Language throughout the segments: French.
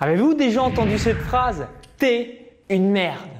Avez-vous déjà entendu cette phrase T'es une merde.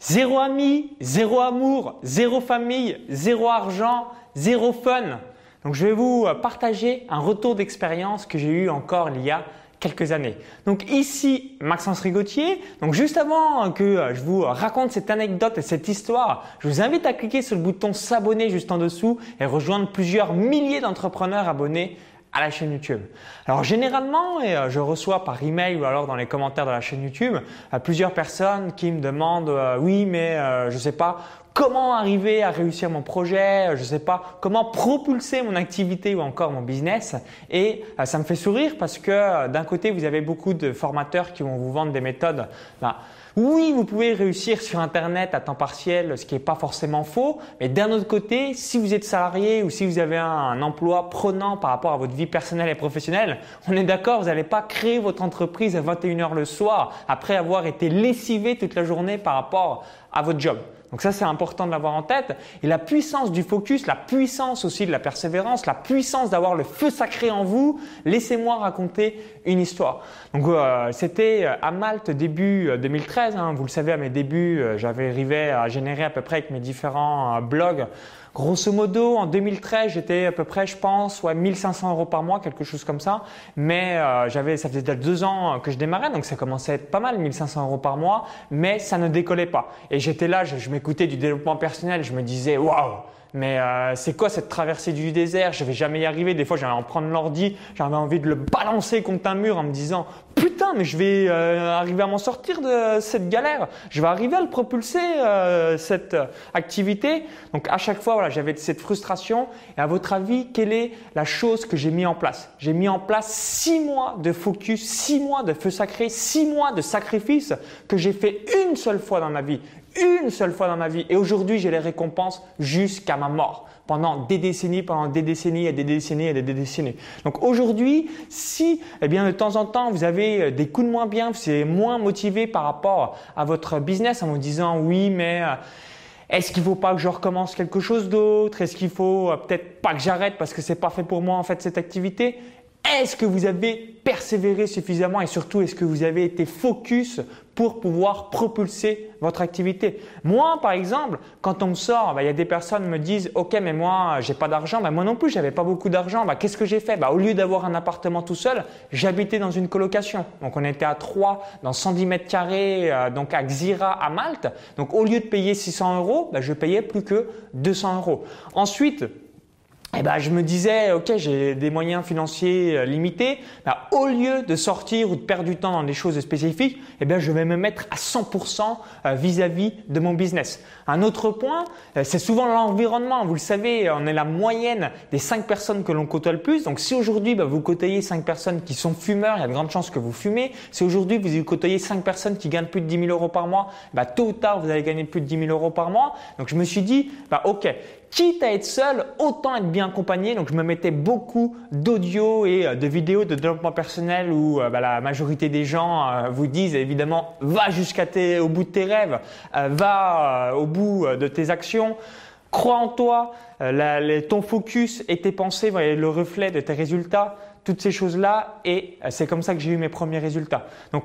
Zéro ami, zéro amour, zéro famille, zéro argent, zéro fun. Donc je vais vous partager un retour d'expérience que j'ai eu encore il y a quelques années. Donc ici Maxence Rigotier. Donc juste avant que je vous raconte cette anecdote et cette histoire, je vous invite à cliquer sur le bouton s'abonner juste en dessous et rejoindre plusieurs milliers d'entrepreneurs abonnés à la chaîne YouTube. Alors généralement, euh, je reçois par email ou alors dans les commentaires de la chaîne YouTube, euh, plusieurs personnes qui me demandent euh, oui, mais je ne sais pas comment arriver à réussir mon projet, je ne sais pas comment propulser mon activité ou encore mon business. Et ça me fait sourire parce que d'un côté, vous avez beaucoup de formateurs qui vont vous vendre des méthodes. Ben, oui, vous pouvez réussir sur Internet à temps partiel, ce qui n'est pas forcément faux, mais d'un autre côté, si vous êtes salarié ou si vous avez un, emploi prenant par rapport à votre vie personnelle et professionnelle, on est d'accord, vous n'allez pas créer votre entreprise à 21h le soir après avoir été lessivé toute la journée par rapport à votre job. Donc ça, c'est important de l'avoir en tête. Et la puissance du focus, la puissance aussi de la persévérance, la puissance d'avoir le feu sacré en vous, laissez-moi raconter une histoire. Donc euh, c'était euh, à Malte début 2013. Euh, hein. vous le savez, à mes débuts, j'avais arrivé à générer à peu près avec mes différents blogs Grosso modo, en 2013, j'étais à peu près, je pense, ouais, 1500 euros par mois, quelque chose comme ça. Mais euh, j'avais, ça faisait déjà deux ans que je démarrais, donc ça commençait à être pas mal, 1500 euros par mois. Mais ça ne décollait pas. Et j'étais là, je, je m'écoutais du développement personnel, je me disais, waouh, mais euh, c'est quoi cette traversée du désert? Je vais jamais y arriver. Des fois, j'allais en prendre l'ordi, j'avais envie de le balancer contre un mur en me disant putain, mais je vais euh, arriver à m'en sortir de cette galère. Je vais arriver à le propulser euh, cette activité. Donc à chaque fois, voilà, j'avais cette frustration. Et à votre avis, quelle est la chose que j'ai mis en place? J'ai mis en place six mois de focus, six mois de feu sacré, six mois de sacrifice que j'ai fait une seule fois dans ma vie une seule fois dans ma vie. Et aujourd'hui, j'ai les récompenses jusqu'à ma mort. Pendant des décennies, pendant des décennies et des décennies et des décennies. Donc aujourd'hui, si, eh bien, de temps en temps, vous avez euh, des coups de moins bien, vous êtes moins motivé par rapport à votre business en vous disant oui, mais euh, est-ce qu'il faut pas que je recommence quelque chose d'autre? Est-ce qu'il faut euh, peut-être pas que j'arrête parce que c'est pas fait pour moi en fait cette activité? Est-ce que vous avez persévéré suffisamment et surtout est-ce que vous avez été focus pour pouvoir propulser votre activité? Moi, par exemple, quand on me sort, bah, il y a des personnes qui me disent OK, mais moi, j'ai pas d'argent. Bah, moi non plus, j'avais pas beaucoup d'argent. Bah, qu'est-ce que j'ai fait? Au lieu d'avoir un appartement tout seul, j'habitais dans une colocation. Donc, on était à 3 dans 110 mètres carrés, euh, donc à Xira, à Malte. Donc, au lieu de payer 600 euros, je payais plus que 200 euros. Ensuite, eh ben, je me disais, ok, j'ai des moyens financiers euh, limités. Bah, au lieu de sortir ou de perdre du temps dans des choses spécifiques, eh ben, je vais me mettre à 100% euh, vis-à-vis de mon business. Un autre point, euh, c'est souvent l'environnement. Vous le savez, on est la moyenne des 5 personnes que l'on côtoie le plus. Donc, si aujourd'hui, bah, vous côtoyez 5 personnes qui sont fumeurs, il y a de grandes chances que vous fumez. Si aujourd'hui, vous côtoyez 5 personnes qui gagnent plus de 10 000 euros par mois, bah, tôt ou tard, vous allez gagner plus de 10 000 euros par mois. Donc, je me suis dit, bah, ok, quitte à être seul, autant être bien accompagné. Donc je me mettais beaucoup d'audio et euh, de vidéos de développement personnel où euh, bah, la majorité des gens euh, vous disent évidemment va jusqu'à au bout de tes rêves, va au bout de tes actions. Crois en toi, ton focus et tes pensées vont être le reflet de tes résultats, toutes ces choses-là, et c'est comme ça que j'ai eu mes premiers résultats. Donc,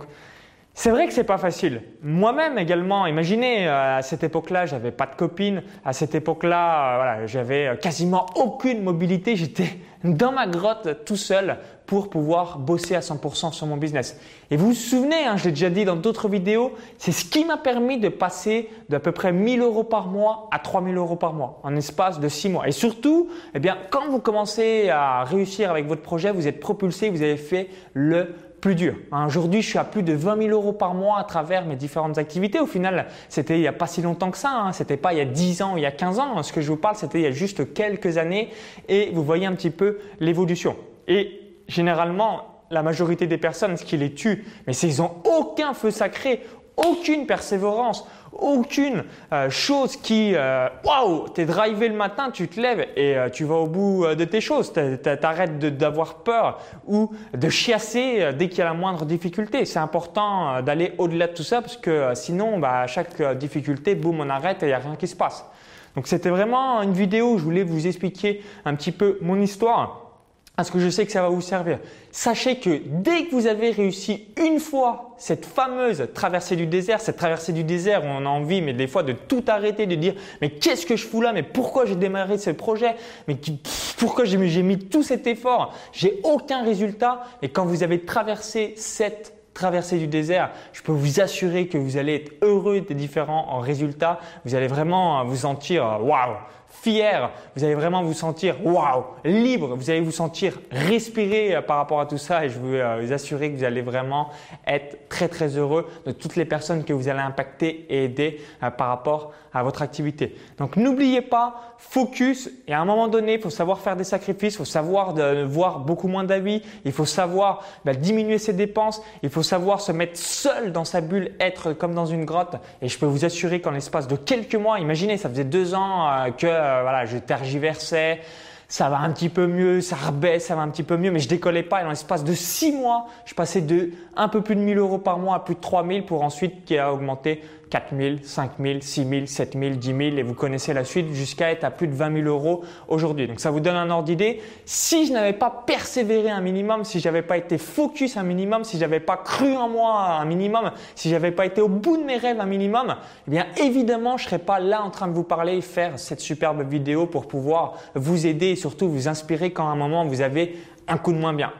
c'est vrai que c'est pas facile. Moi-même également, imaginez, euh, à cette époque-là, j'avais pas de copine. À cette époque-là, euh, j'avais euh, quasiment aucune mobilité. J'étais dans ma grotte tout seul pour pouvoir bosser à 100% sur mon business. Et vous vous souvenez, hein, je l'ai déjà dit dans d'autres vidéos, c'est ce qui m'a permis de passer d'à peu près 1000 euros par mois à 3000 euros par mois en espace de 6 mois. Et surtout, eh bien, quand vous commencez à réussir avec votre projet, vous êtes propulsé, vous avez fait le plus dur. Hein, aujourd'hui, je suis à plus de 20 000 euros par mois à travers mes différentes activités. Au final, c'était il n'y a pas si longtemps que ça. Hein. C'était pas il y a 10 ans, il y a 15 ans. Ce que je vous parle, c'était il y a juste quelques années. Et vous voyez un petit peu l'évolution. Et généralement, la majorité des personnes, ce qui les tue, mais c'est qu'ils n'ont aucun feu sacré, aucune persévérance, aucune euh, chose qui, euh, waouh, t'es drivé le matin, tu te lèves et euh, tu vas au bout de tes choses. T'arrêtes d'avoir peur ou de chiasser dès qu'il y a la moindre difficulté. C'est important d'aller au-delà de tout ça parce que sinon, bah, à chaque difficulté, boum, on arrête et il n'y a rien qui se passe. Donc c'était vraiment une vidéo où je voulais vous expliquer un petit peu mon histoire. Parce que je sais que ça va vous servir. Sachez que dès que vous avez réussi une fois cette fameuse traversée du désert, cette traversée du désert où on a envie, mais des fois de tout arrêter, de dire mais qu'est-ce que je fous là, mais pourquoi j'ai démarré ce projet, mais pourquoi j'ai mis tout cet effort, j'ai aucun résultat. Et quand vous avez traversé cette traversée du désert, je peux vous assurer que vous allez être heureux des différents résultats. Vous allez vraiment vous sentir waouh fier, vous allez vraiment vous sentir waouh, libre, vous allez vous sentir respirer euh, par rapport à tout ça. Et je veux euh, vous assurer que vous allez vraiment être très très heureux de toutes les personnes que vous allez impacter et aider euh, par rapport à votre activité. Donc n'oubliez pas, focus. Et à un moment donné, il faut savoir faire des sacrifices, il faut savoir voir beaucoup moins d'avis, il faut savoir bah, diminuer ses dépenses, il faut savoir se mettre seul dans sa bulle, être comme dans une grotte. Et je peux vous assurer qu'en l'espace de quelques mois, imaginez, ça faisait deux ans que euh, voilà, je tergiversais, ça va un petit peu mieux, ça rebaisse, ça va un petit peu mieux, mais je décollais pas. Et dans l'espace de six mois, je passais de un peu plus de 1000 euros par mois à plus de 3000 pour ensuite qui a augmenté 4 000, 5 000, 6 000, 7 000, 10 000 et vous connaissez la suite jusqu'à être à plus de 20 000 euros aujourd'hui. Donc ça vous donne un ordre d'idée. Si je n'avais pas persévéré un minimum, si j'avais pas été focus un minimum, si j'avais pas cru en moi un minimum, si j'avais pas été au bout de mes rêves un minimum, eh bien évidemment je serais pas là en train de vous parler et faire cette superbe vidéo pour pouvoir vous aider et surtout vous inspirer quand à un moment vous avez un coup de moins bien.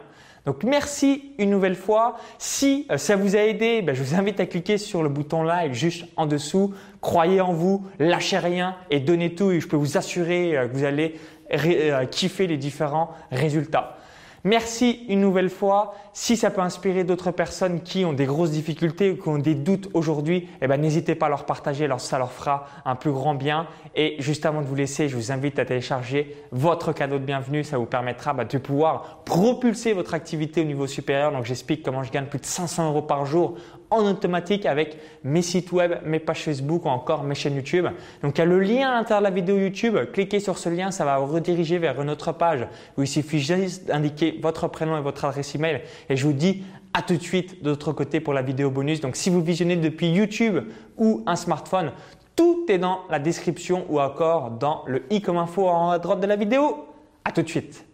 Donc merci une nouvelle fois. Si euh, ça vous a aidé, ben, je vous invite à cliquer sur le bouton like juste en dessous. Croyez en vous, lâchez rien et donnez tout et je peux vous assurer euh, que vous allez euh, kiffer les différents résultats. Merci une nouvelle fois. Si ça peut inspirer d'autres personnes qui ont des grosses difficultés ou qui ont des doutes aujourd'hui, eh ben, n'hésitez pas à leur partager, ça leur fera un plus grand bien. Et juste avant de vous laisser, je vous invite à télécharger votre cadeau de bienvenue. Ça vous permettra bah, de pouvoir propulser votre activité au niveau supérieur. Donc j'explique comment je gagne plus de 500 euros par jour en automatique avec mes sites web, mes pages Facebook ou encore mes chaînes YouTube. Donc il y a le lien à l'intérieur de la vidéo YouTube. Cliquez sur ce lien, ça va vous rediriger vers une autre page où il suffit juste d'indiquer votre prénom et votre adresse email. Et je vous dis à tout de suite de l'autre côté pour la vidéo bonus. Donc si vous visionnez depuis YouTube ou un smartphone, tout est dans la description ou encore dans le i comme info en haut à droite de la vidéo. À tout de suite.